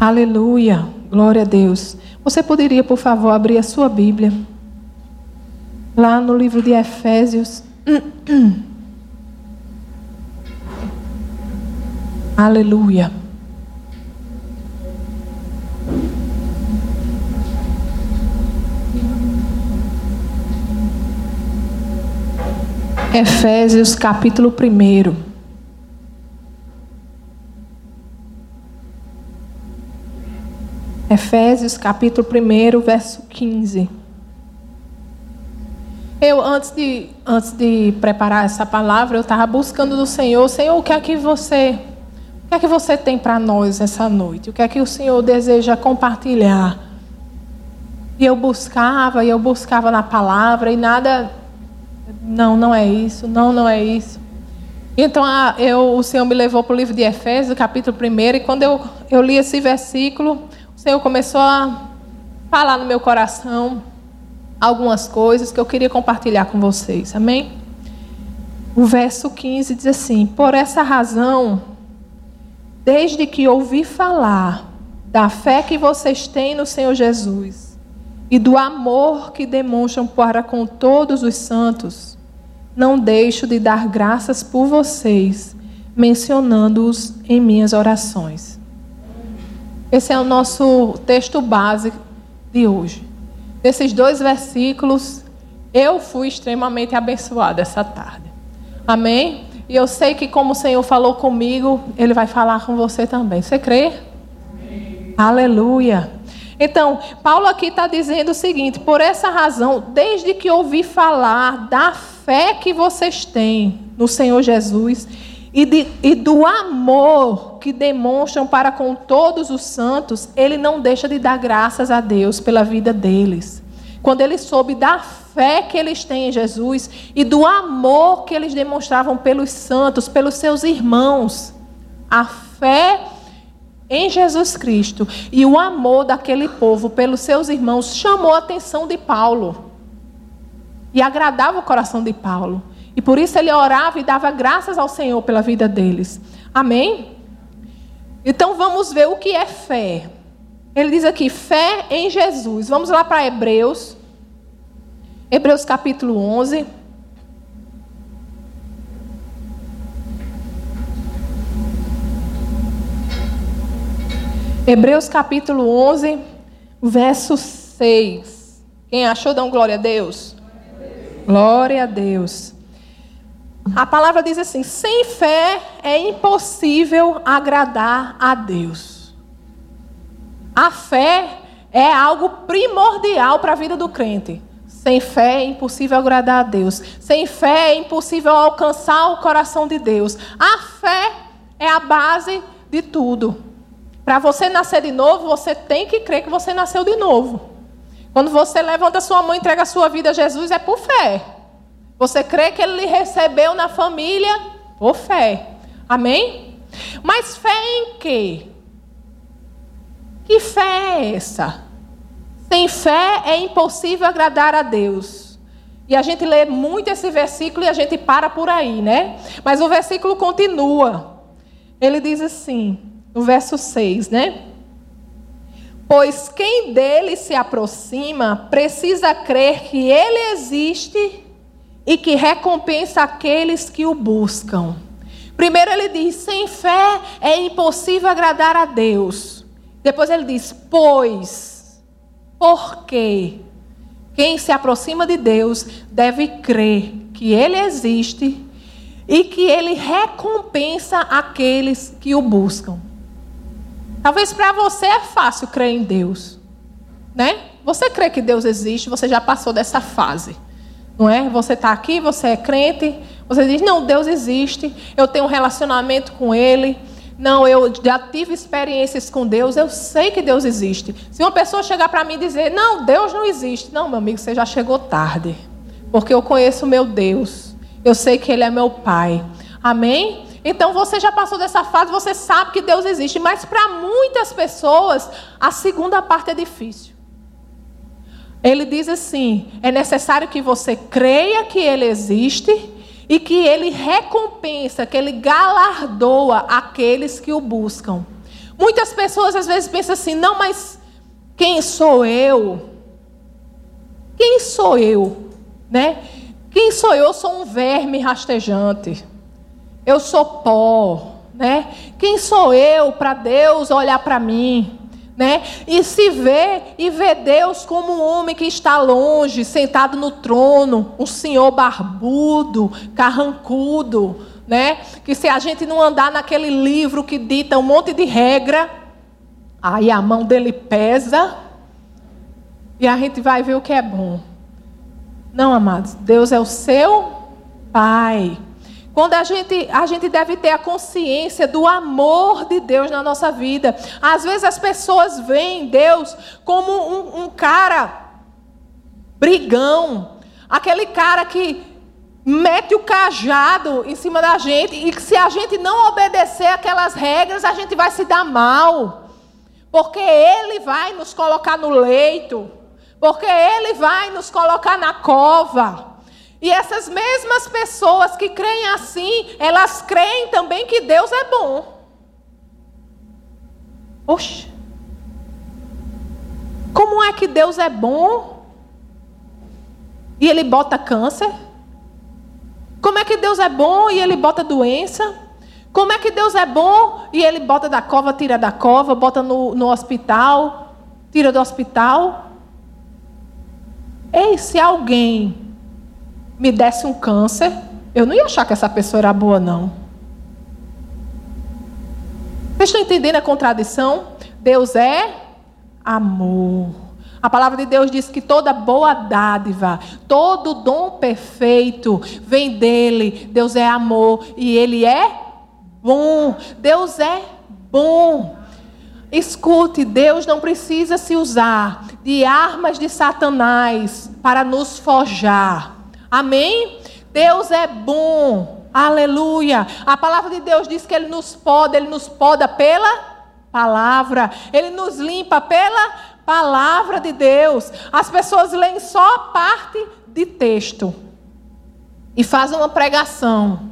Aleluia. Glória a Deus. Você poderia, por favor, abrir a sua Bíblia? Lá no livro de Efésios. Aleluia. Efésios capítulo 1. Efésios capítulo 1, verso 15. Eu, antes de, antes de preparar essa palavra, eu estava buscando do Senhor, Senhor, o que é que você, o que é que você tem para nós essa noite? O que é que o Senhor deseja compartilhar? E eu buscava, e eu buscava na palavra, e nada não, não é isso. Não, não é isso. Então a, eu, o Senhor me levou para o livro de Efésios, capítulo 1, e quando eu, eu li esse versículo, Senhor começou a falar no meu coração algumas coisas que eu queria compartilhar com vocês. Amém? O verso 15 diz assim: Por essa razão, desde que ouvi falar da fé que vocês têm no Senhor Jesus e do amor que demonstram para com todos os santos, não deixo de dar graças por vocês, mencionando-os em minhas orações. Esse é o nosso texto base de hoje. Desses dois versículos, eu fui extremamente abençoada essa tarde. Amém? E eu sei que, como o Senhor falou comigo, Ele vai falar com você também. Você crê? Amém. Aleluia. Então, Paulo aqui está dizendo o seguinte: por essa razão, desde que ouvi falar da fé que vocês têm no Senhor Jesus e, de, e do amor que demonstram para com todos os santos, ele não deixa de dar graças a Deus pela vida deles. Quando ele soube da fé que eles têm em Jesus e do amor que eles demonstravam pelos santos, pelos seus irmãos, a fé em Jesus Cristo e o amor daquele povo pelos seus irmãos chamou a atenção de Paulo e agradava o coração de Paulo. E por isso ele orava e dava graças ao Senhor pela vida deles. Amém? Então vamos ver o que é fé. Ele diz aqui: fé em Jesus. Vamos lá para Hebreus. Hebreus capítulo 11. Hebreus capítulo 11, verso 6. Quem achou, um glória a Deus. Glória a Deus. A palavra diz assim: sem fé é impossível agradar a Deus. A fé é algo primordial para a vida do crente. Sem fé é impossível agradar a Deus. Sem fé é impossível alcançar o coração de Deus. A fé é a base de tudo. Para você nascer de novo, você tem que crer que você nasceu de novo. Quando você levanta sua mão e entrega a sua vida a Jesus, é por fé. Você crê que ele lhe recebeu na família por fé. Amém? Mas fé em quê? Que fé é essa? Sem fé é impossível agradar a Deus. E a gente lê muito esse versículo e a gente para por aí, né? Mas o versículo continua. Ele diz assim: no verso 6, né? Pois quem dele se aproxima precisa crer que ele existe e que recompensa aqueles que o buscam. Primeiro ele diz: sem fé é impossível agradar a Deus. Depois ele diz: pois, porque quem se aproxima de Deus deve crer que ele existe e que ele recompensa aqueles que o buscam. Talvez para você é fácil crer em Deus, né? Você crê que Deus existe, você já passou dessa fase, não é? Você está aqui, você é crente, você diz: não, Deus existe, eu tenho um relacionamento com Ele. Não, eu já tive experiências com Deus, eu sei que Deus existe. Se uma pessoa chegar para mim e dizer, não, Deus não existe. Não, meu amigo, você já chegou tarde. Porque eu conheço o meu Deus. Eu sei que Ele é meu Pai. Amém? Então você já passou dessa fase, você sabe que Deus existe, mas para muitas pessoas a segunda parte é difícil. Ele diz assim: é necessário que você creia que Ele existe e que Ele recompensa, que Ele galardoa aqueles que o buscam. Muitas pessoas às vezes pensam assim: não, mas quem sou eu? Quem sou eu? Né? Quem sou eu? Eu sou um verme rastejante. Eu sou pó, né? Quem sou eu para Deus olhar para mim? Né? E se vê e vê Deus como um homem que está longe, sentado no trono, um senhor barbudo, carrancudo, né? Que se a gente não andar naquele livro que dita um monte de regra, aí a mão dele pesa e a gente vai ver o que é bom. Não, amados, Deus é o seu Pai. Quando a gente, a gente deve ter a consciência do amor de Deus na nossa vida. Às vezes as pessoas veem Deus como um, um cara brigão, aquele cara que mete o cajado em cima da gente e que se a gente não obedecer aquelas regras, a gente vai se dar mal. Porque ele vai nos colocar no leito, porque ele vai nos colocar na cova. E essas mesmas pessoas que creem assim, elas creem também que Deus é bom. Oxe. Como é que Deus é bom? E ele bota câncer? Como é que Deus é bom e ele bota doença? Como é que Deus é bom e ele bota da cova, tira da cova, bota no, no hospital, tira do hospital? Ei, se alguém me desse um câncer, eu não ia achar que essa pessoa era boa, não. Vocês estão entendendo a contradição? Deus é amor. A palavra de Deus diz que toda boa dádiva, todo dom perfeito vem dele. Deus é amor e ele é bom. Deus é bom. Escute, Deus não precisa se usar de armas de Satanás para nos forjar. Amém? Deus é bom. Aleluia. A palavra de Deus diz que ele nos poda, ele nos poda pela palavra. Ele nos limpa pela Palavra de Deus. As pessoas leem só parte de texto e fazem uma pregação.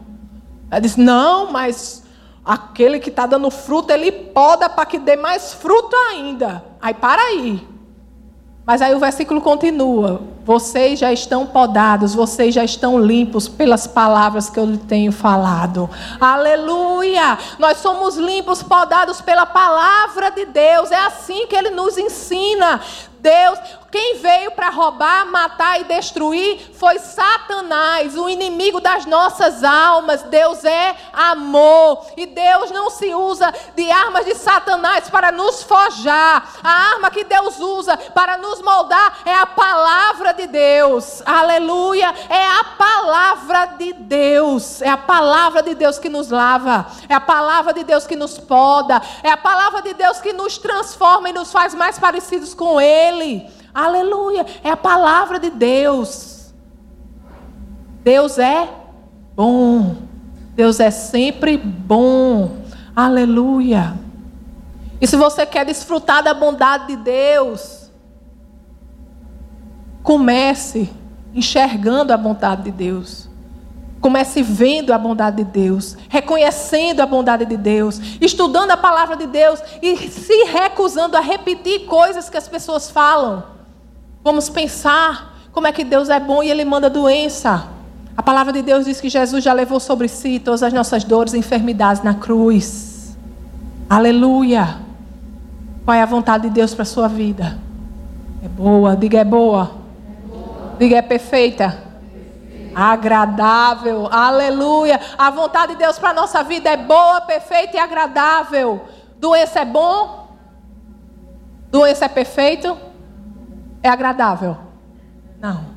Ela diz: não, mas aquele que está dando fruto, ele poda para que dê mais fruto ainda. Aí para aí. Mas aí o versículo continua: vocês já estão podados, vocês já estão limpos pelas palavras que eu lhe tenho falado. Aleluia! Nós somos limpos, podados pela palavra de Deus. É assim que ele nos ensina. Deus, quem veio para roubar, matar e destruir foi Satanás, o inimigo das nossas almas. Deus é amor. E Deus não se usa de armas de Satanás para nos forjar. A arma que Deus usa para nos moldar é a palavra de Deus. Aleluia. É a palavra de Deus. É a palavra de Deus que nos lava. É a palavra de Deus que nos poda. É a palavra de Deus que nos transforma e nos faz mais parecidos com Ele. Ele. Aleluia. É a palavra de Deus. Deus é bom. Deus é sempre bom. Aleluia. E se você quer desfrutar da bondade de Deus, comece enxergando a bondade de Deus. Comece vendo a bondade de Deus, reconhecendo a bondade de Deus, estudando a palavra de Deus e se recusando a repetir coisas que as pessoas falam. Vamos pensar como é que Deus é bom e Ele manda doença. A palavra de Deus diz que Jesus já levou sobre si todas as nossas dores e enfermidades na cruz. Aleluia. Qual é a vontade de Deus para a sua vida? É boa, diga é boa. É boa. Diga é perfeita agradável. Aleluia. A vontade de Deus para a nossa vida é boa, perfeita e agradável. Doença é bom? Doença é perfeito? É agradável? Não.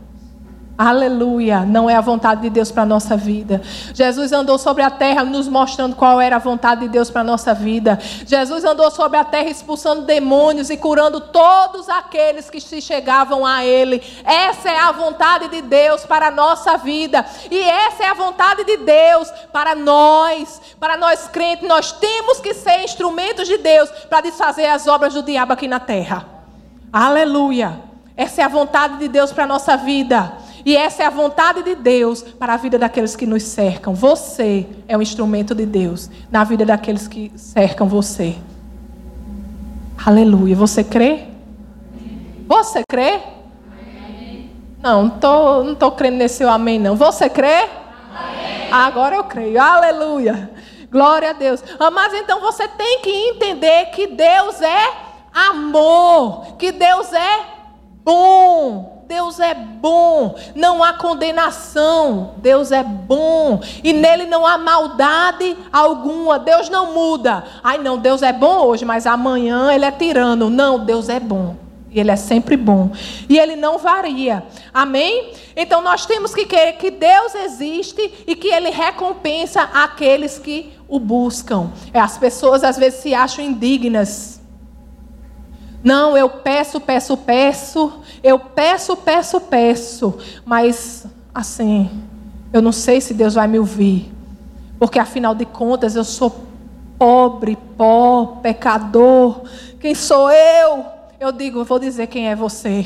Aleluia, não é a vontade de Deus para a nossa vida. Jesus andou sobre a terra nos mostrando qual era a vontade de Deus para a nossa vida. Jesus andou sobre a terra expulsando demônios e curando todos aqueles que se chegavam a Ele. Essa é a vontade de Deus para a nossa vida. E essa é a vontade de Deus para nós, para nós crentes. Nós temos que ser instrumentos de Deus para desfazer as obras do diabo aqui na terra. Aleluia. Essa é a vontade de Deus para a nossa vida. E essa é a vontade de Deus para a vida daqueles que nos cercam. Você é um instrumento de Deus na vida daqueles que cercam você. Aleluia. Você crê? Você crê? Não, não tô, não tô crendo nesse amém, não. Você crê? Amém. Agora eu creio. Aleluia. Glória a Deus. Mas então você tem que entender que Deus é amor, que Deus é bom. Deus é bom, não há condenação. Deus é bom e nele não há maldade alguma. Deus não muda. Ai, não, Deus é bom hoje, mas amanhã ele é tirano. Não, Deus é bom. E ele é sempre bom. E ele não varia. Amém? Então nós temos que querer que Deus existe e que ele recompensa aqueles que o buscam. É, as pessoas às vezes se acham indignas não, eu peço, peço, peço, eu peço, peço, peço, mas assim, eu não sei se Deus vai me ouvir, porque afinal de contas eu sou pobre, pó, pecador. Quem sou eu? Eu digo, vou dizer quem é você.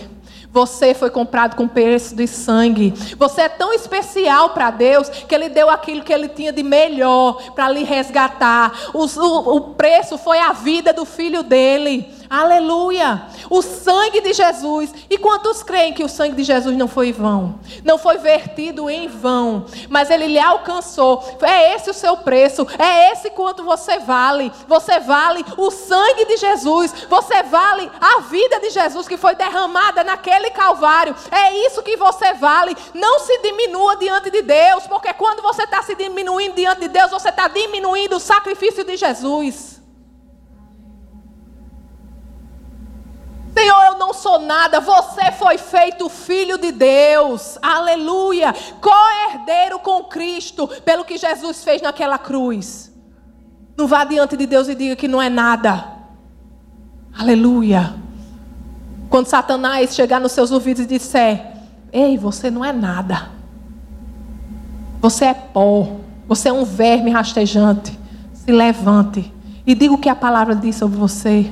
Você foi comprado com preço de sangue. Você é tão especial para Deus que Ele deu aquilo que Ele tinha de melhor para lhe resgatar. O, o, o preço foi a vida do filho dele. Aleluia! O sangue de Jesus. E quantos creem que o sangue de Jesus não foi vão? Não foi vertido em vão, mas ele lhe alcançou. É esse o seu preço, é esse quanto você vale. Você vale o sangue de Jesus, você vale a vida de Jesus que foi derramada naquele Calvário. É isso que você vale. Não se diminua diante de Deus, porque quando você está se diminuindo diante de Deus, você está diminuindo o sacrifício de Jesus. Senhor, eu não sou nada, você foi feito filho de Deus, aleluia, co-herdeiro com Cristo, pelo que Jesus fez naquela cruz. Não vá diante de Deus e diga que não é nada, aleluia. Quando Satanás chegar nos seus ouvidos e disser: Ei, você não é nada, você é pó, você é um verme rastejante, se levante e diga o que a palavra diz sobre você.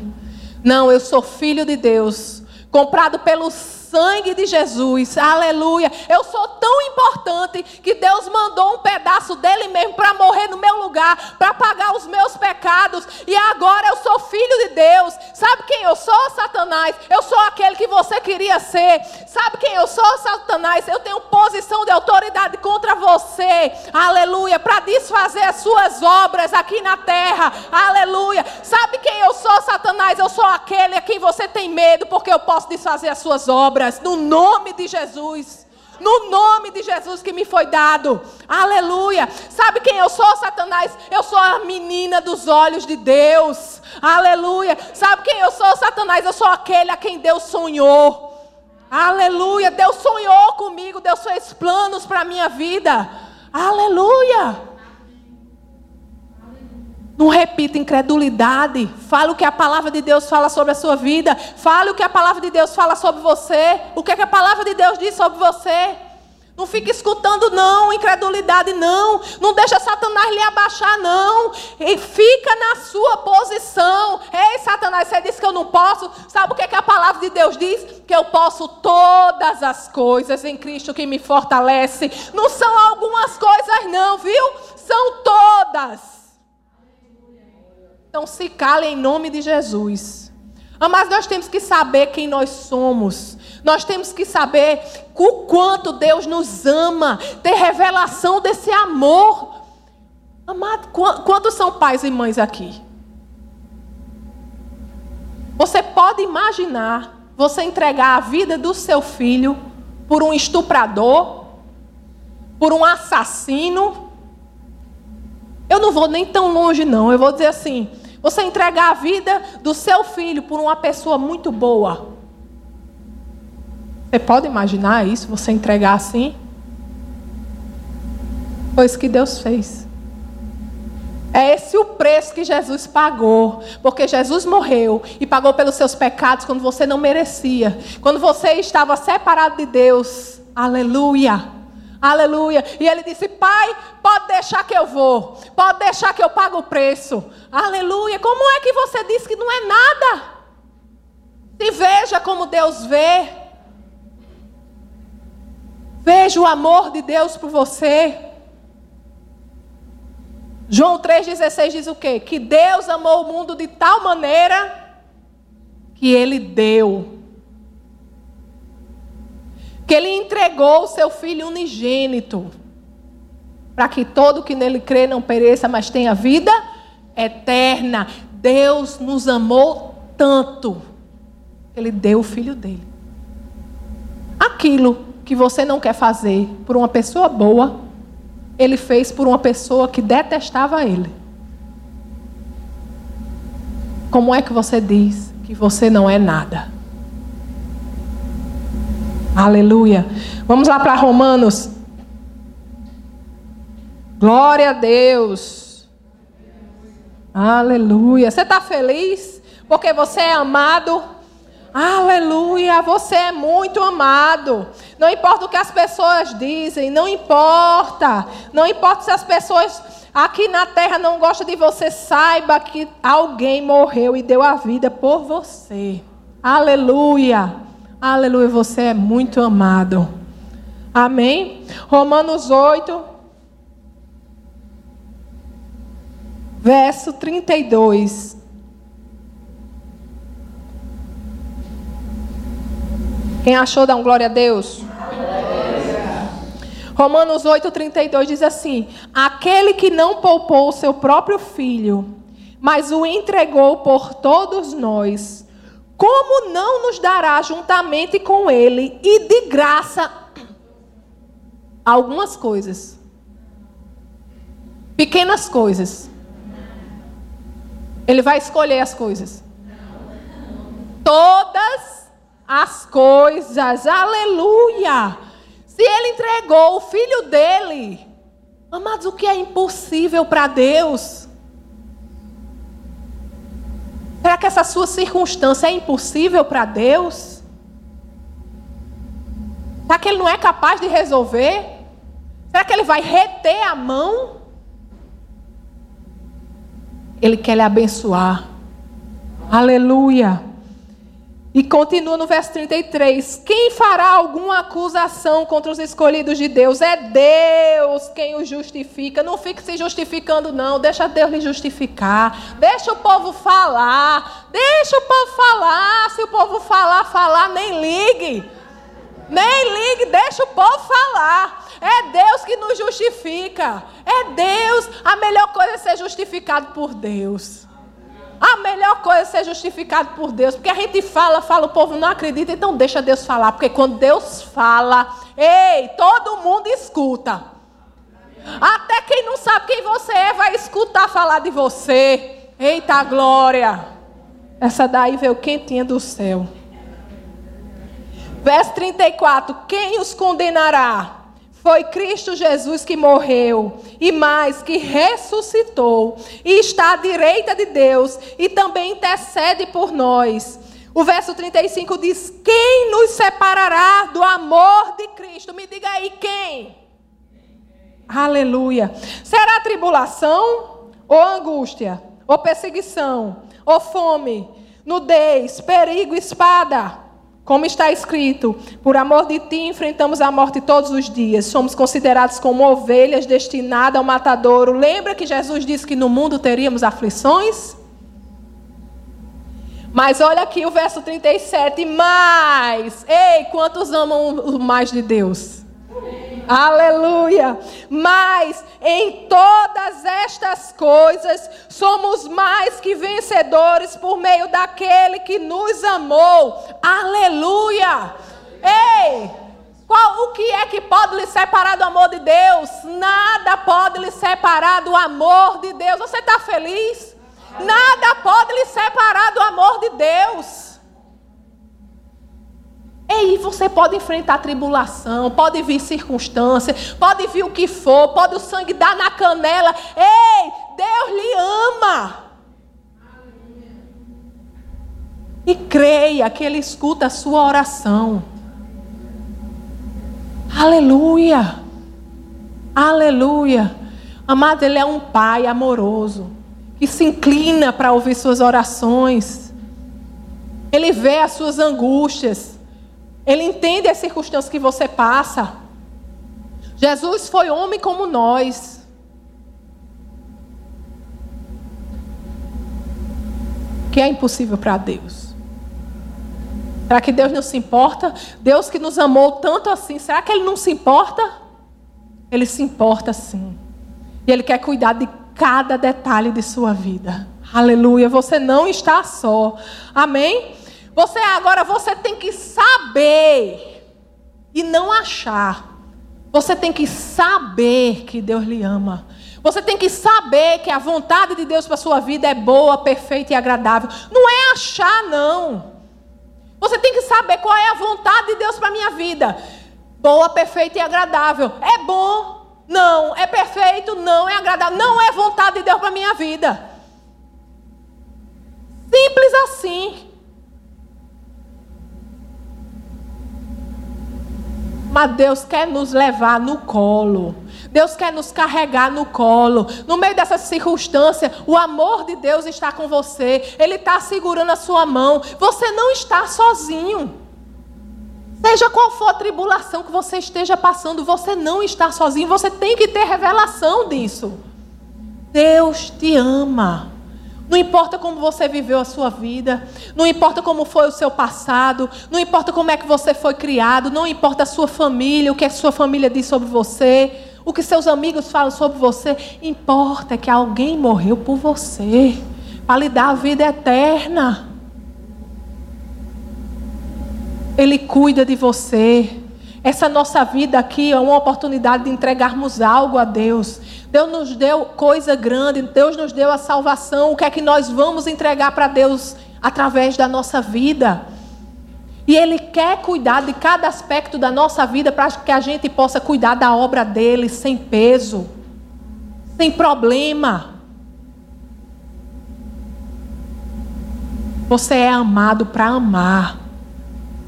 Não, eu sou filho de Deus, comprado pelo de Jesus. Aleluia. Eu sou tão importante que Deus mandou um pedaço dele mesmo para morrer no meu lugar, para pagar os meus pecados. E agora eu sou filho de Deus. Sabe quem eu sou, Satanás? Eu sou aquele que você queria ser. Sabe quem eu sou, Satanás? Eu tenho posição de autoridade contra você. Aleluia. Para desfazer as suas obras aqui na terra. Aleluia. Sabe quem eu sou, Satanás? Eu sou aquele a quem você tem medo, porque eu posso desfazer as suas obras obras, no nome de Jesus. No nome de Jesus que me foi dado. Aleluia. Sabe quem eu sou, Satanás? Eu sou a menina dos olhos de Deus. Aleluia. Sabe quem eu sou, Satanás? Eu sou aquele a quem Deus sonhou. Aleluia. Deus sonhou comigo. Deus fez planos para a minha vida. Aleluia. Não repita incredulidade. Fale o que a palavra de Deus fala sobre a sua vida. Fale o que a palavra de Deus fala sobre você. O que, é que a palavra de Deus diz sobre você. Não fique escutando, não. Incredulidade, não. Não deixa Satanás lhe abaixar, não. E fica na sua posição. Ei, Satanás, você disse que eu não posso. Sabe o que, é que a palavra de Deus diz? Que eu posso todas as coisas em Cristo que me fortalece. Não são algumas coisas, não, viu? São todas. Então se cale em nome de Jesus. Ah, mas nós temos que saber quem nós somos. Nós temos que saber o quanto Deus nos ama, ter revelação desse amor. Amado, quantos são pais e mães aqui? Você pode imaginar você entregar a vida do seu filho por um estuprador, por um assassino? Eu não vou nem tão longe, não. Eu vou dizer assim: você entregar a vida do seu filho por uma pessoa muito boa. Você pode imaginar isso? Você entregar assim? Foi isso que Deus fez. É esse o preço que Jesus pagou. Porque Jesus morreu e pagou pelos seus pecados quando você não merecia. Quando você estava separado de Deus. Aleluia. Aleluia. E ele disse: Pai, pode deixar que eu vou. Pode deixar que eu pago o preço. Aleluia. Como é que você diz que não é nada? Se veja como Deus vê. Veja o amor de Deus por você. João 3,16 diz o quê? Que Deus amou o mundo de tal maneira que ele deu. Que ele entregou o seu filho unigênito, para que todo que nele crê não pereça, mas tenha vida eterna. Deus nos amou tanto, ele deu o filho dele. Aquilo que você não quer fazer por uma pessoa boa, ele fez por uma pessoa que detestava ele. Como é que você diz que você não é nada? Aleluia. Vamos lá para Romanos. Glória a Deus. Aleluia. Você está feliz? Porque você é amado? Aleluia, você é muito amado. Não importa o que as pessoas dizem, não importa. Não importa se as pessoas aqui na terra não gostam de você, saiba que alguém morreu e deu a vida por você. Aleluia. Aleluia, você é muito amado. Amém? Romanos 8, verso 32. Quem achou, dá um glória a Deus. Romanos 8,32 diz assim: Aquele que não poupou o seu próprio filho, mas o entregou por todos nós, como não nos dará juntamente com ele e de graça algumas coisas? Pequenas coisas. Ele vai escolher as coisas. Todas as coisas. Aleluia! Se ele entregou o filho dele, amados, o que é impossível para Deus? Será que essa sua circunstância é impossível para Deus? Será que ele não é capaz de resolver? Será que ele vai reter a mão? Ele quer lhe abençoar. Aleluia. E continua no verso 33: Quem fará alguma acusação contra os escolhidos de Deus? É Deus quem os justifica. Não fique se justificando, não. Deixa Deus lhe justificar. Deixa o povo falar. Deixa o povo falar. Se o povo falar, falar, nem ligue. Nem ligue, deixa o povo falar. É Deus que nos justifica. É Deus. A melhor coisa é ser justificado por Deus. A melhor coisa é ser justificado por Deus, porque a gente fala, fala, o povo não acredita, então deixa Deus falar, porque quando Deus fala, ei, todo mundo escuta. Até quem não sabe quem você é vai escutar falar de você. Eita glória! Essa daí veio quentinha do céu. Verso 34: Quem os condenará? Foi Cristo Jesus que morreu e mais que ressuscitou e está à direita de Deus e também intercede por nós. O verso 35 diz: Quem nos separará do amor de Cristo? Me diga aí quem? Aleluia. Será tribulação ou angústia, ou perseguição, ou fome, nudez, perigo, espada? Como está escrito, por amor de ti enfrentamos a morte todos os dias. Somos considerados como ovelhas destinadas ao matadouro. Lembra que Jesus disse que no mundo teríamos aflições? Mas olha aqui o verso 37. Mas, ei, quantos amam o mais de Deus? Aleluia! Mas em todas estas coisas somos mais que vencedores por meio daquele que nos amou. Aleluia! Ei! Qual, o que é que pode lhe separar do amor de Deus? Nada pode lhe separar do amor de Deus. Você está feliz? Nada pode lhe separar do amor de Deus. Você pode enfrentar tribulação, pode vir circunstância, pode vir o que for, pode o sangue dar na canela. Ei, Deus lhe ama. E creia que Ele escuta a sua oração. Aleluia. Aleluia. Amado, Ele é um Pai amoroso, que se inclina para ouvir suas orações. Ele vê as suas angústias. Ele entende as circunstâncias que você passa. Jesus foi homem como nós. Que é impossível para Deus. Será que Deus não se importa? Deus que nos amou tanto assim, será que Ele não se importa? Ele se importa sim. E Ele quer cuidar de cada detalhe de sua vida. Aleluia. Você não está só. Amém? Você agora você tem que saber e não achar. Você tem que saber que Deus lhe ama. Você tem que saber que a vontade de Deus para sua vida é boa, perfeita e agradável. Não é achar não. Você tem que saber qual é a vontade de Deus para minha vida. Boa, perfeita e agradável. É bom? Não. É perfeito? Não. É agradável? Não é vontade de Deus para minha vida. Simples assim. Mas Deus quer nos levar no colo. Deus quer nos carregar no colo. No meio dessa circunstância, o amor de Deus está com você. Ele está segurando a sua mão. Você não está sozinho. Seja qual for a tribulação que você esteja passando, você não está sozinho. Você tem que ter revelação disso. Deus te ama. Não importa como você viveu a sua vida, não importa como foi o seu passado, não importa como é que você foi criado, não importa a sua família, o que a sua família diz sobre você, o que seus amigos falam sobre você, importa que alguém morreu por você, para lhe dar a vida eterna. Ele cuida de você. Essa nossa vida aqui é uma oportunidade de entregarmos algo a Deus. Deus nos deu coisa grande, Deus nos deu a salvação. O que é que nós vamos entregar para Deus através da nossa vida? E Ele quer cuidar de cada aspecto da nossa vida para que a gente possa cuidar da obra dele sem peso, sem problema. Você é amado para amar.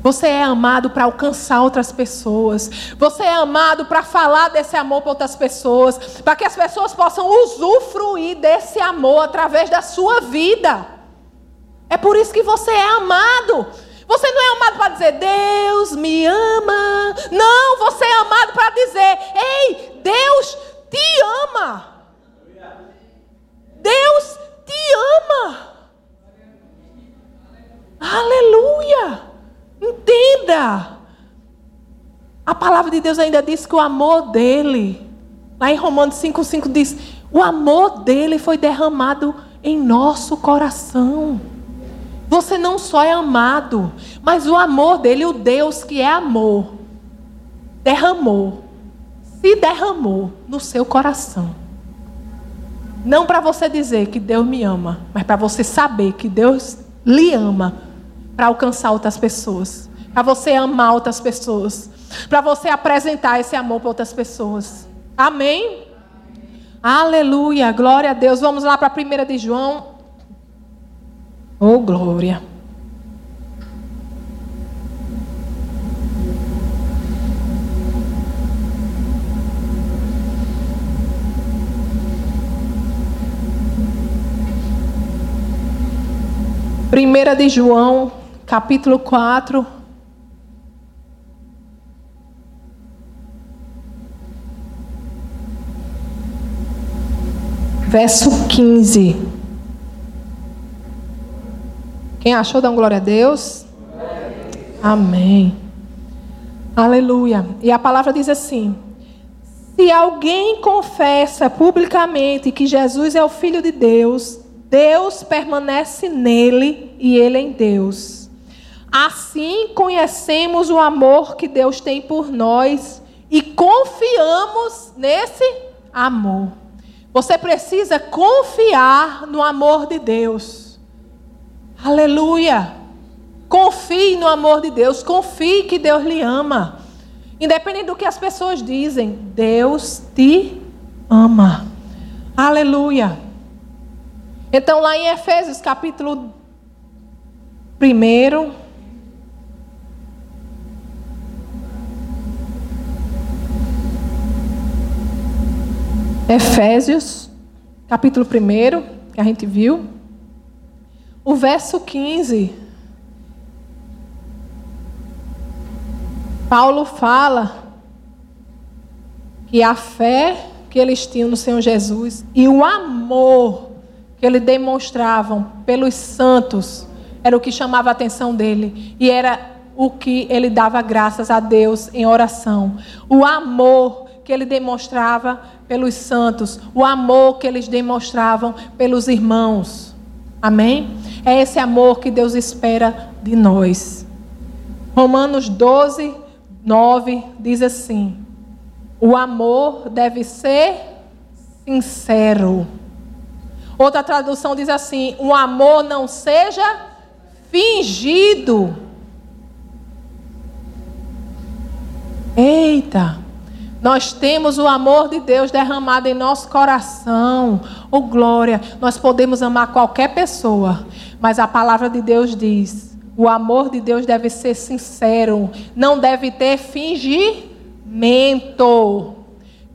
Você é amado para alcançar outras pessoas. Você é amado para falar desse amor para outras pessoas. Para que as pessoas possam usufruir desse amor através da sua vida. É por isso que você é amado. Você não é amado para dizer, Deus me ama. Não, você é amado para dizer, ei, Deus te ama. Deus te ama. Aleluia. Entenda. A palavra de Deus ainda diz que o amor dele, lá em Romanos 5,5 diz: o amor dele foi derramado em nosso coração. Você não só é amado, mas o amor dele, o Deus que é amor, derramou, se derramou no seu coração. Não para você dizer que Deus me ama, mas para você saber que Deus lhe ama para alcançar outras pessoas, para você amar outras pessoas, para você apresentar esse amor para outras pessoas. Amém? Aleluia, glória a Deus. Vamos lá para a 1 de João. Oh, glória. Primeira de João capítulo 4. Verso 15. Quem achou, dá um glória a Deus. Amém. Aleluia. E a palavra diz assim: Se alguém confessa publicamente que Jesus é o Filho de Deus, Deus permanece nele e ele em Deus. Assim conhecemos o amor que Deus tem por nós e confiamos nesse amor. Você precisa confiar no amor de Deus. Aleluia. Confie no amor de Deus, confie que Deus lhe ama. Independente do que as pessoas dizem, Deus te ama. Aleluia. Então, lá em Efésios capítulo 1, Efésios, capítulo 1, que a gente viu. O verso 15. Paulo fala que a fé que eles tinham no Senhor Jesus e o amor que eles demonstravam pelos santos era o que chamava a atenção dele. E era o que ele dava graças a Deus em oração. O amor que ele demonstrava pelos santos, o amor que eles demonstravam pelos irmãos. Amém? É esse amor que Deus espera de nós. Romanos 12, 9 diz assim: O amor deve ser sincero. Outra tradução diz assim: O amor não seja fingido. Eita! Nós temos o amor de Deus derramado em nosso coração. Oh glória! Nós podemos amar qualquer pessoa, mas a palavra de Deus diz: o amor de Deus deve ser sincero, não deve ter fingimento.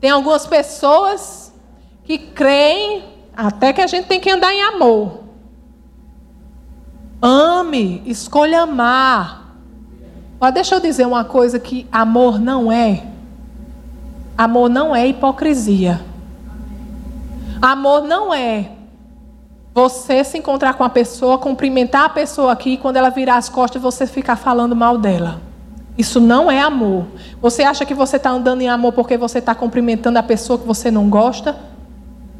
Tem algumas pessoas que creem até que a gente tem que andar em amor. Ame, escolha amar. Mas deixa eu dizer uma coisa que amor não é. Amor não é hipocrisia. Amor não é você se encontrar com a pessoa, cumprimentar a pessoa aqui, e quando ela virar as costas, você ficar falando mal dela. Isso não é amor. Você acha que você está andando em amor porque você está cumprimentando a pessoa que você não gosta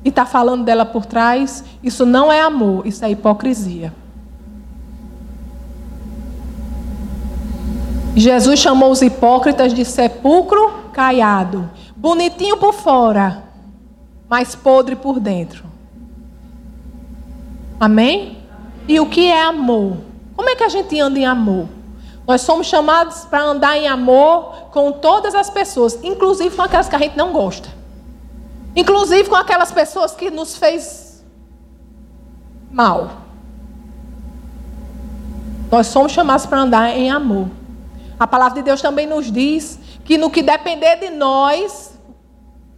e está falando dela por trás? Isso não é amor, isso é hipocrisia. Jesus chamou os hipócritas de sepulcro caiado, bonitinho por fora, mas podre por dentro. Amém? E o que é amor? Como é que a gente anda em amor? Nós somos chamados para andar em amor com todas as pessoas, inclusive com aquelas que a gente não gosta. Inclusive com aquelas pessoas que nos fez mal. Nós somos chamados para andar em amor. A palavra de Deus também nos diz que no que depender de nós,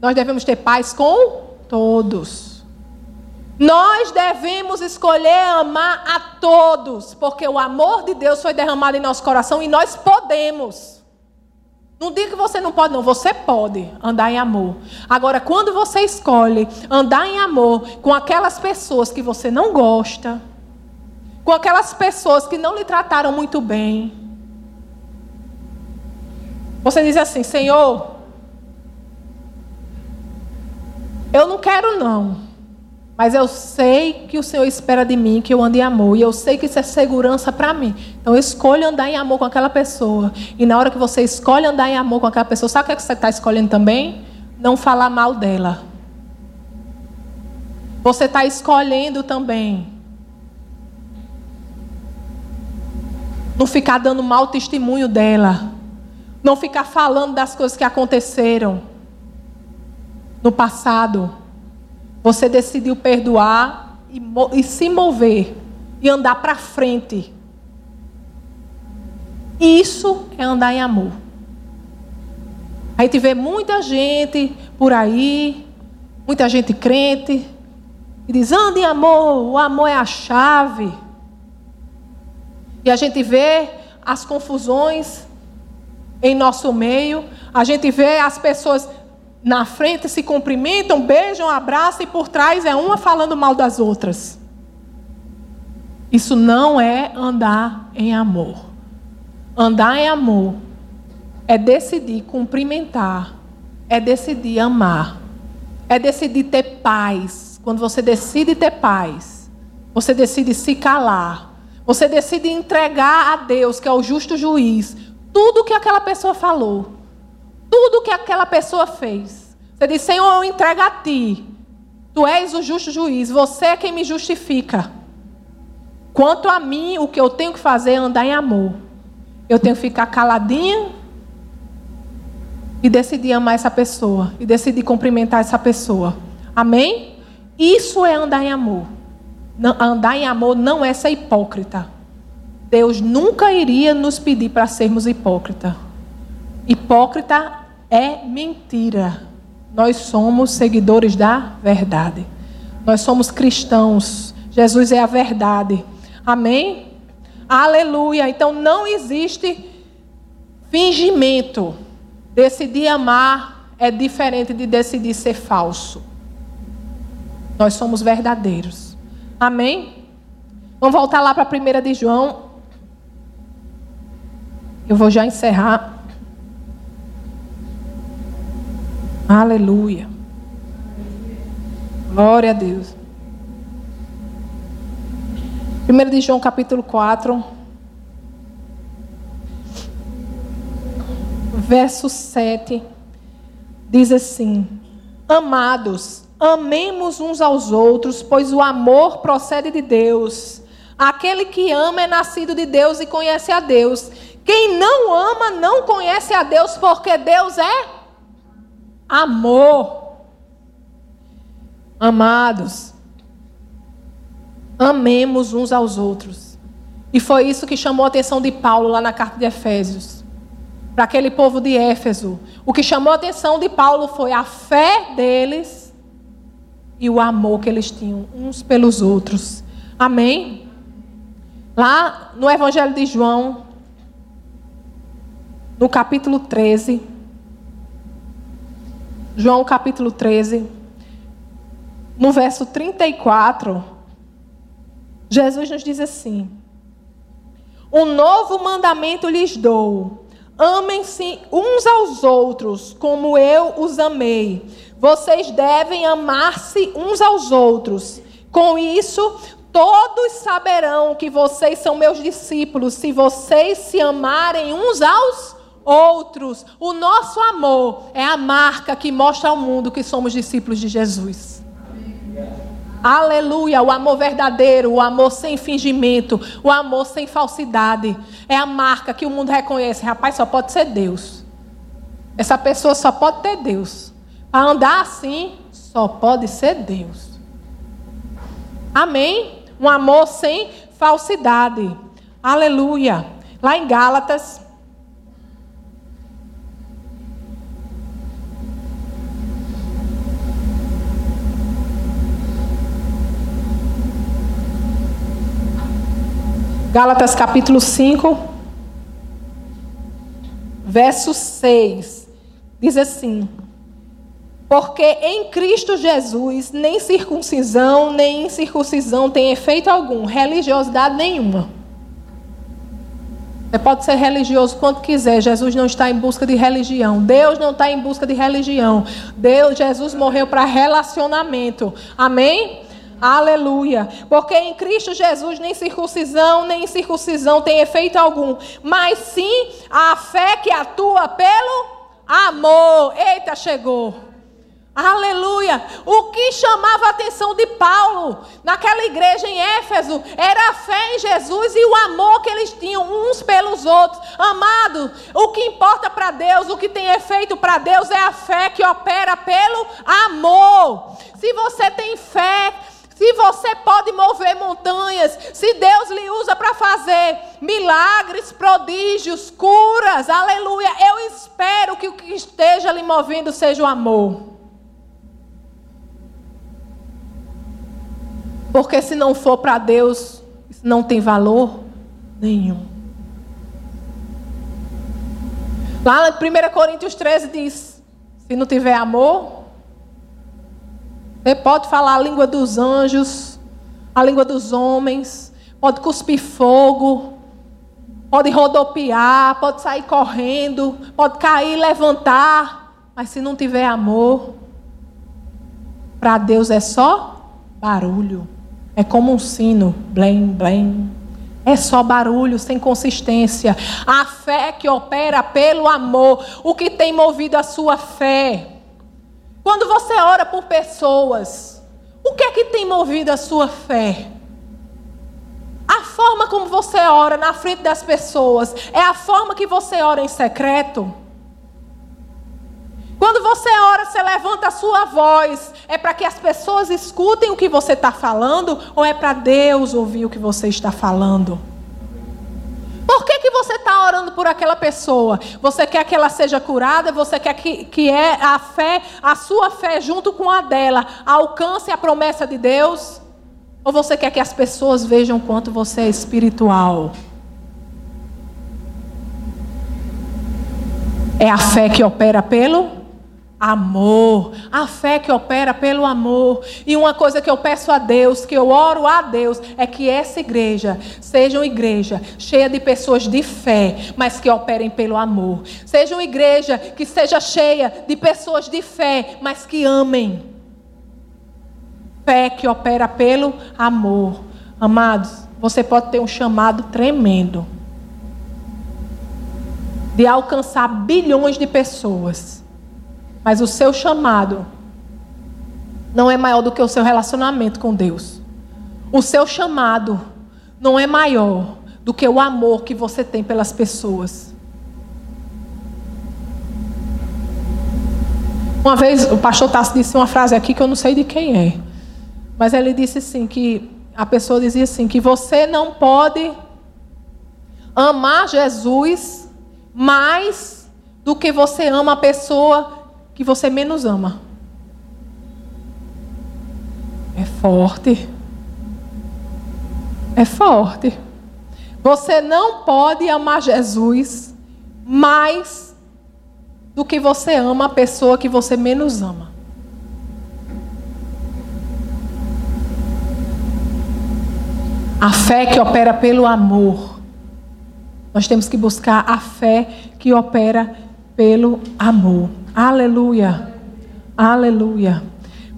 nós devemos ter paz com todos. Nós devemos escolher amar a todos, porque o amor de Deus foi derramado em nosso coração e nós podemos. Não diga que você não pode, não. Você pode andar em amor. Agora, quando você escolhe andar em amor com aquelas pessoas que você não gosta, com aquelas pessoas que não lhe trataram muito bem, você diz assim: Senhor, eu não quero não. Mas eu sei que o Senhor espera de mim que eu ande em amor. E eu sei que isso é segurança para mim. Então eu escolho andar em amor com aquela pessoa. E na hora que você escolhe andar em amor com aquela pessoa, sabe o que, é que você está escolhendo também? Não falar mal dela. Você está escolhendo também. Não ficar dando mau testemunho dela. Não ficar falando das coisas que aconteceram no passado. Você decidiu perdoar e, e se mover e andar para frente. Isso é andar em amor. A gente vê muita gente por aí, muita gente crente, e diz: anda em amor, o amor é a chave. E a gente vê as confusões em nosso meio, a gente vê as pessoas na frente se cumprimentam, beijam, abraçam e por trás é uma falando mal das outras. Isso não é andar em amor. Andar em amor é decidir cumprimentar, é decidir amar, é decidir ter paz. Quando você decide ter paz, você decide se calar, você decide entregar a Deus, que é o justo juiz, tudo que aquela pessoa falou tudo que aquela pessoa fez. Você diz: Senhor, eu entrego a ti. Tu és o justo juiz, você é quem me justifica. Quanto a mim, o que eu tenho que fazer é andar em amor. Eu tenho que ficar caladinha e decidir amar essa pessoa. E decidir cumprimentar essa pessoa. Amém? Isso é andar em amor. andar em amor não é ser hipócrita. Deus nunca iria nos pedir para sermos hipócritas. Hipócrita é mentira. Nós somos seguidores da verdade. Nós somos cristãos. Jesus é a verdade. Amém? Aleluia. Então não existe fingimento. Decidir amar é diferente de decidir ser falso. Nós somos verdadeiros. Amém? Vamos voltar lá para a primeira de João Eu vou já encerrar. Aleluia. Glória a Deus. 1 de João capítulo 4. Verso 7. Diz assim: Amados, amemos uns aos outros, pois o amor procede de Deus. Aquele que ama é nascido de Deus e conhece a Deus. Quem não ama não conhece a Deus, porque Deus é amor. Amados, amemos uns aos outros. E foi isso que chamou a atenção de Paulo lá na carta de Efésios. Para aquele povo de Éfeso. O que chamou a atenção de Paulo foi a fé deles e o amor que eles tinham uns pelos outros. Amém? Lá no Evangelho de João, no capítulo 13. João capítulo 13 no verso 34, Jesus nos diz assim: Um novo mandamento lhes dou. Amem-se uns aos outros, como eu os amei. Vocês devem amar-se uns aos outros. Com isso, todos saberão que vocês são meus discípulos, se vocês se amarem uns aos outros. O nosso amor é a marca que mostra ao mundo que somos discípulos de Jesus. Aleluia, o amor verdadeiro, o amor sem fingimento, o amor sem falsidade. É a marca que o mundo reconhece. Rapaz, só pode ser Deus. Essa pessoa só pode ter Deus. Para andar assim, só pode ser Deus. Amém? Um amor sem falsidade. Aleluia. Lá em Gálatas, Gálatas capítulo 5, verso 6. Diz assim: Porque em Cristo Jesus nem circuncisão, nem incircuncisão tem efeito algum, religiosidade nenhuma. Você pode ser religioso quanto quiser. Jesus não está em busca de religião. Deus não está em busca de religião. Deus, Jesus morreu para relacionamento. Amém? Aleluia. Porque em Cristo Jesus nem circuncisão, nem incircuncisão tem efeito algum, mas sim a fé que atua pelo amor. Eita, chegou. Aleluia! O que chamava a atenção de Paulo naquela igreja em Éfeso era a fé em Jesus e o amor que eles tinham uns pelos outros. Amado, o que importa para Deus, o que tem efeito para Deus é a fé que opera pelo amor. Se você tem fé, se você pode mover montanhas, se Deus lhe usa para fazer milagres, prodígios, curas, aleluia, eu espero que o que esteja lhe movendo seja o amor. Porque se não for para Deus, não tem valor nenhum. Lá em 1 Coríntios 13 diz: se não tiver amor, você pode falar a língua dos anjos, a língua dos homens, pode cuspir fogo, pode rodopiar, pode sair correndo, pode cair, levantar, mas se não tiver amor, para Deus é só barulho. É como um sino, blém, blém. É só barulho, sem consistência. A fé que opera pelo amor, o que tem movido a sua fé. Quando você ora por pessoas, o que é que tem movido a sua fé? A forma como você ora na frente das pessoas é a forma que você ora em secreto? Quando você ora, você levanta a sua voz, é para que as pessoas escutem o que você está falando ou é para Deus ouvir o que você está falando? Por que, que você está orando por aquela pessoa? Você quer que ela seja curada? Você quer que, que é a fé, a sua fé junto com a dela, alcance a promessa de Deus? Ou você quer que as pessoas vejam quanto você é espiritual? É a fé que opera pelo amor. A fé que opera pelo amor. E uma coisa que eu peço a Deus, que eu oro a Deus, é que essa igreja seja uma igreja cheia de pessoas de fé, mas que operem pelo amor. Seja uma igreja que seja cheia de pessoas de fé, mas que amem. Fé que opera pelo amor. Amados, você pode ter um chamado tremendo de alcançar bilhões de pessoas. Mas o seu chamado não é maior do que o seu relacionamento com Deus. O seu chamado não é maior do que o amor que você tem pelas pessoas. Uma vez o pastor Tassi disse uma frase aqui que eu não sei de quem é. Mas ele disse assim que a pessoa dizia assim que você não pode amar Jesus mais do que você ama a pessoa que você menos ama. É forte. É forte. Você não pode amar Jesus mais do que você ama a pessoa que você menos ama. A fé que opera pelo amor. Nós temos que buscar a fé que opera pelo amor. Aleluia. Aleluia.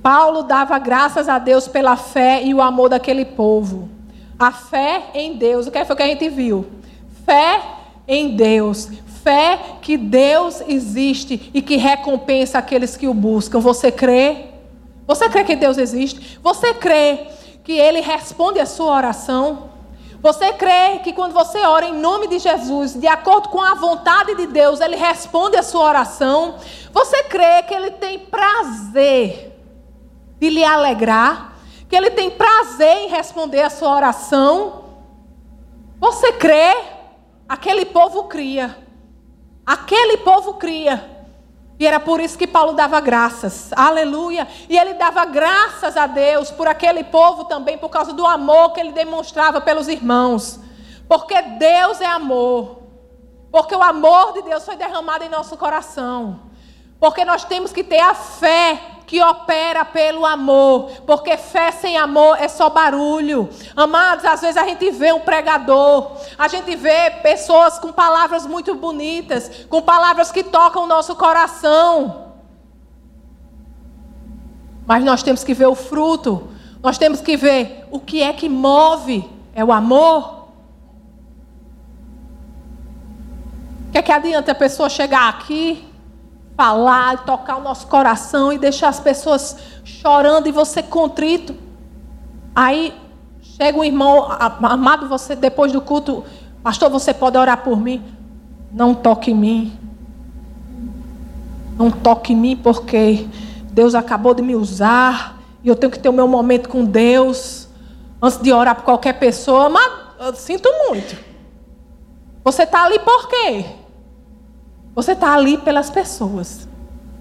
Paulo dava graças a Deus pela fé e o amor daquele povo. A fé em Deus. O que foi que a gente viu? Fé em Deus. Fé que Deus existe e que recompensa aqueles que o buscam. Você crê? Você crê que Deus existe? Você crê que Ele responde a sua oração? Você crê que quando você ora em nome de Jesus, de acordo com a vontade de Deus, Ele responde a sua oração? Você crê que Ele tem prazer de lhe alegrar? Que Ele tem prazer em responder a sua oração? Você crê? Aquele povo cria. Aquele povo cria. E era por isso que Paulo dava graças. Aleluia. E ele dava graças a Deus por aquele povo também, por causa do amor que ele demonstrava pelos irmãos. Porque Deus é amor. Porque o amor de Deus foi derramado em nosso coração. Porque nós temos que ter a fé que opera pelo amor, porque fé sem amor é só barulho. Amados, às vezes a gente vê um pregador, a gente vê pessoas com palavras muito bonitas, com palavras que tocam o nosso coração. Mas nós temos que ver o fruto, nós temos que ver o que é que move, é o amor. O que é que adianta a pessoa chegar aqui falar, tocar o nosso coração e deixar as pessoas chorando e você contrito. Aí chega um irmão, amado, você depois do culto, pastor, você pode orar por mim? Não toque em mim. Não toque em mim porque Deus acabou de me usar e eu tenho que ter o meu momento com Deus antes de orar por qualquer pessoa. Mas eu sinto muito. Você está ali por quê? Você está ali pelas pessoas.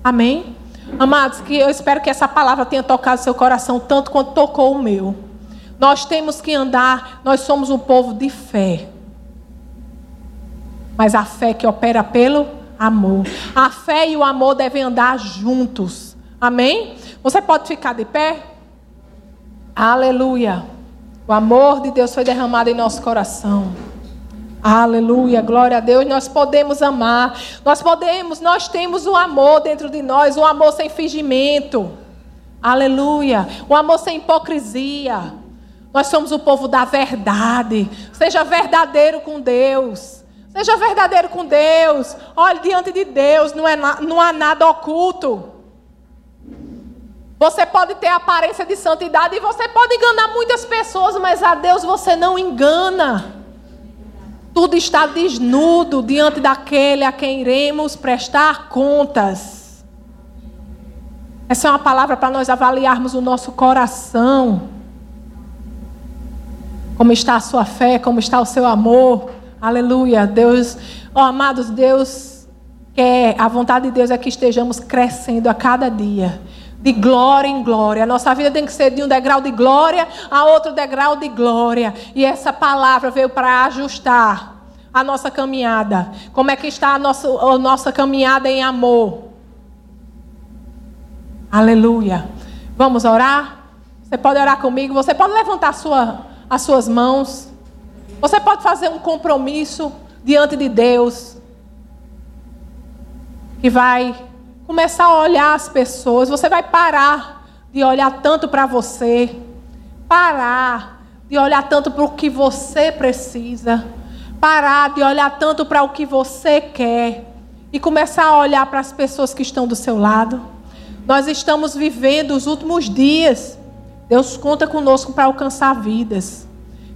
Amém? Amados, que eu espero que essa palavra tenha tocado seu coração tanto quanto tocou o meu. Nós temos que andar, nós somos um povo de fé. Mas a fé que opera pelo amor. A fé e o amor devem andar juntos. Amém? Você pode ficar de pé? Aleluia. O amor de Deus foi derramado em nosso coração. Aleluia, glória a Deus. Nós podemos amar, nós podemos, nós temos o amor dentro de nós, o amor sem fingimento. Aleluia, o amor sem hipocrisia. Nós somos o povo da verdade. Seja verdadeiro com Deus. Seja verdadeiro com Deus. Olhe diante de Deus, não, é, não há nada oculto. Você pode ter aparência de santidade e você pode enganar muitas pessoas, mas a Deus você não engana. Tudo está desnudo diante daquele a quem iremos prestar contas. Essa é uma palavra para nós avaliarmos o nosso coração. Como está a sua fé, como está o seu amor. Aleluia. Deus, oh, amados, Deus quer, a vontade de Deus é que estejamos crescendo a cada dia de glória em glória. A nossa vida tem que ser de um degrau de glória a outro degrau de glória. E essa palavra veio para ajustar a nossa caminhada. Como é que está a nossa, a nossa caminhada em amor? Aleluia. Vamos orar? Você pode orar comigo, você pode levantar sua, as suas mãos. Você pode fazer um compromisso diante de Deus. Que vai começar a olhar as pessoas. Você vai parar de olhar tanto para você. Parar de olhar tanto para o que você precisa. Parar de olhar tanto para o que você quer. E começar a olhar para as pessoas que estão do seu lado. Nós estamos vivendo os últimos dias. Deus conta conosco para alcançar vidas.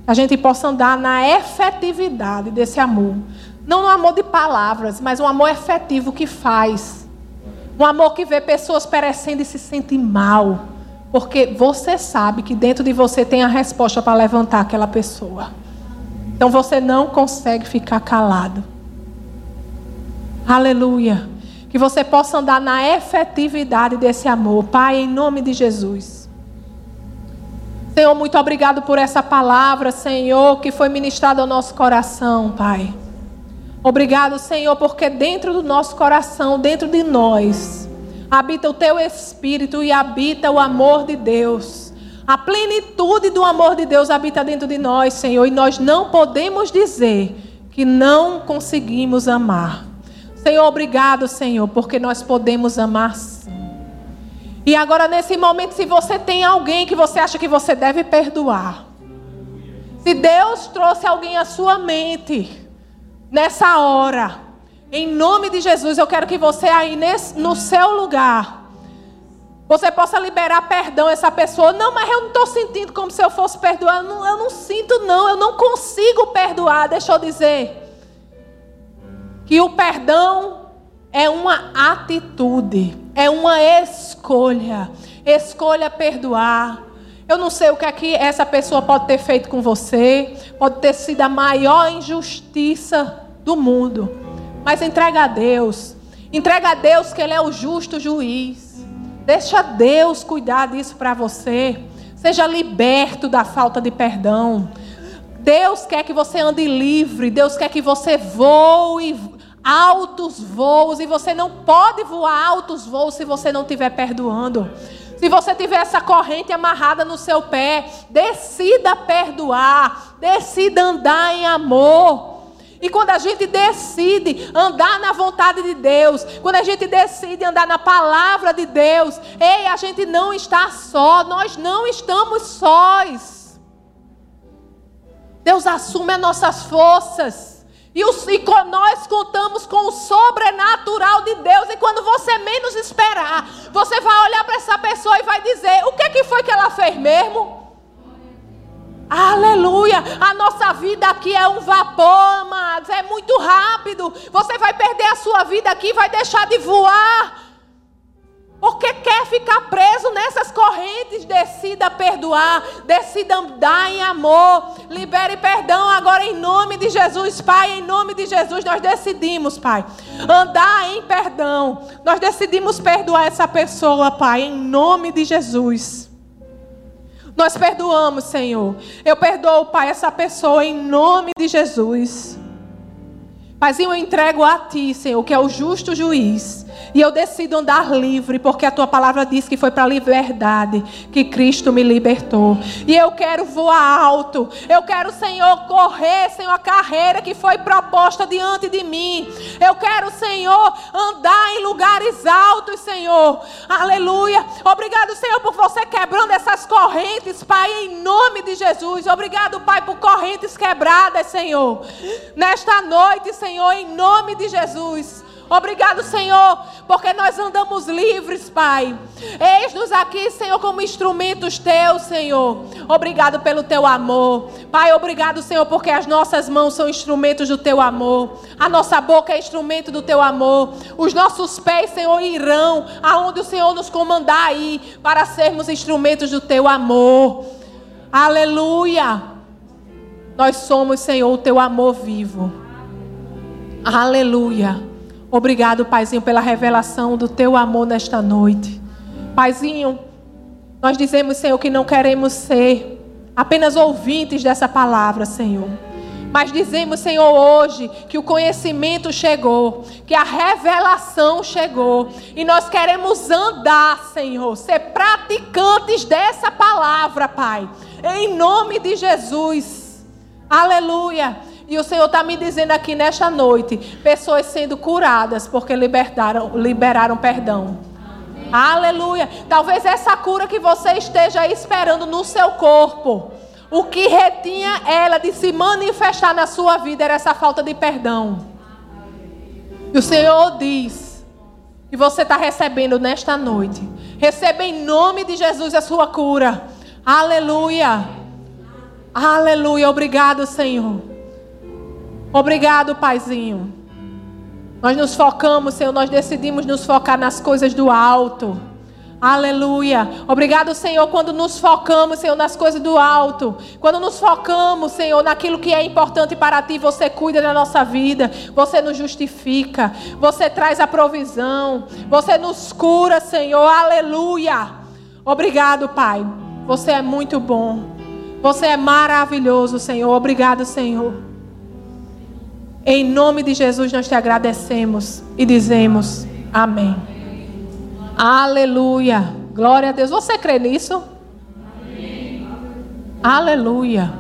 A gente possa andar na efetividade desse amor. Não no amor de palavras, mas um amor efetivo que faz. Um amor que vê pessoas perecendo e se sente mal. Porque você sabe que dentro de você tem a resposta para levantar aquela pessoa. Então você não consegue ficar calado. Aleluia. Que você possa andar na efetividade desse amor. Pai, em nome de Jesus. Senhor, muito obrigado por essa palavra, Senhor, que foi ministrada ao nosso coração, Pai. Obrigado, Senhor, porque dentro do nosso coração, dentro de nós, habita o teu espírito e habita o amor de Deus. A plenitude do amor de Deus habita dentro de nós, Senhor, e nós não podemos dizer que não conseguimos amar. Senhor, obrigado, Senhor, porque nós podemos amar sim. E agora, nesse momento, se você tem alguém que você acha que você deve perdoar, se Deus trouxe alguém à sua mente, nessa hora, em nome de Jesus, eu quero que você aí nesse, no seu lugar, você possa liberar perdão a essa pessoa. Não, mas eu não estou sentindo como se eu fosse perdoar. Não, eu não sinto, não. Eu não consigo perdoar. Deixa eu dizer que o perdão é uma atitude, é uma escolha. Escolha perdoar. Eu não sei o que é que essa pessoa pode ter feito com você, pode ter sido a maior injustiça do mundo. Mas entrega a Deus. Entrega a Deus que Ele é o justo juiz. Deixa Deus cuidar disso para você. Seja liberto da falta de perdão. Deus quer que você ande livre. Deus quer que você voe altos voos e você não pode voar altos voos se você não estiver perdoando. Se você tiver essa corrente amarrada no seu pé, decida perdoar, decida andar em amor. E quando a gente decide andar na vontade de Deus, quando a gente decide andar na palavra de Deus, ei, a gente não está só, nós não estamos sós. Deus assume as nossas forças. E, os, e nós contamos com o sobrenatural de Deus. E quando você menos esperar, você vai olhar para essa pessoa e vai dizer: o que, que foi que ela fez mesmo? Aleluia! A nossa vida aqui é um vapor, amados. É muito rápido. Você vai perder a sua vida aqui, vai deixar de voar. Porque quer ficar preso nessas correntes, decida perdoar, decida andar em amor, libere perdão agora em nome de Jesus, Pai, em nome de Jesus nós decidimos, Pai, andar em perdão. Nós decidimos perdoar essa pessoa, Pai, em nome de Jesus. Nós perdoamos, Senhor. Eu perdoo, Pai, essa pessoa em nome de Jesus. Paizinho, eu entrego a Ti, Senhor, que é o justo juiz. E eu decido andar livre, porque a tua palavra diz que foi para a liberdade que Cristo me libertou. E eu quero voar alto. Eu quero, Senhor, correr, Senhor, a carreira que foi proposta diante de mim. Eu quero, Senhor, andar em lugares altos, Senhor. Aleluia. Obrigado, Senhor, por você quebrando essas correntes, Pai, em nome de Jesus. Obrigado, Pai, por correntes quebradas, Senhor. Nesta noite, Senhor, em nome de Jesus. Obrigado, Senhor, porque nós andamos livres, Pai. Eis-nos aqui, Senhor, como instrumentos teus, Senhor. Obrigado pelo teu amor. Pai, obrigado, Senhor, porque as nossas mãos são instrumentos do teu amor. A nossa boca é instrumento do teu amor. Os nossos pés, Senhor, irão aonde o Senhor nos comandar aí para sermos instrumentos do teu amor. Aleluia. Nós somos, Senhor, o teu amor vivo. Aleluia. Obrigado, Paizinho, pela revelação do teu amor nesta noite. Paizinho, nós dizemos, Senhor, que não queremos ser apenas ouvintes dessa palavra, Senhor. Mas dizemos, Senhor, hoje que o conhecimento chegou, que a revelação chegou. E nós queremos andar, Senhor, ser praticantes dessa palavra, Pai. Em nome de Jesus. Aleluia. E o Senhor está me dizendo aqui nesta noite: pessoas sendo curadas porque liberaram, liberaram perdão. Aleluia. Talvez essa cura que você esteja esperando no seu corpo. O que retinha ela de se manifestar na sua vida era essa falta de perdão. E o Senhor diz que você está recebendo nesta noite. Receba em nome de Jesus a sua cura. Aleluia. Aleluia. Obrigado, Senhor. Obrigado, Paizinho. Nós nos focamos, Senhor, nós decidimos nos focar nas coisas do alto. Aleluia. Obrigado, Senhor, quando nos focamos, Senhor, nas coisas do alto. Quando nos focamos, Senhor, naquilo que é importante para ti, você cuida da nossa vida. Você nos justifica. Você traz a provisão. Você nos cura, Senhor. Aleluia. Obrigado, Pai. Você é muito bom. Você é maravilhoso, Senhor. Obrigado, Senhor. Em nome de Jesus nós te agradecemos e dizemos amém. Aleluia. Glória a Deus. Você crê nisso? Amém. Aleluia.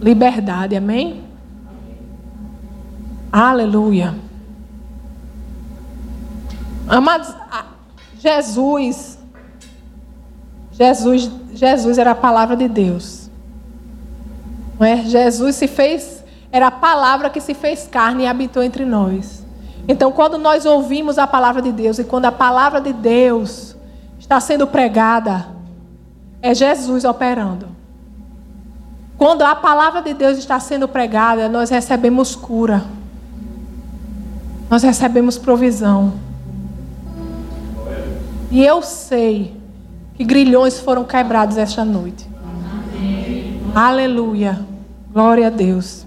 Liberdade, amém? Aleluia. Amados, Jesus, Jesus, Jesus era a palavra de Deus. Não é? Jesus se fez era a palavra que se fez carne e habitou entre nós. Então, quando nós ouvimos a palavra de Deus e quando a palavra de Deus está sendo pregada, é Jesus operando. Quando a palavra de Deus está sendo pregada, nós recebemos cura. Nós recebemos provisão. E eu sei que grilhões foram quebrados esta noite. Amém. Aleluia. Glória a Deus.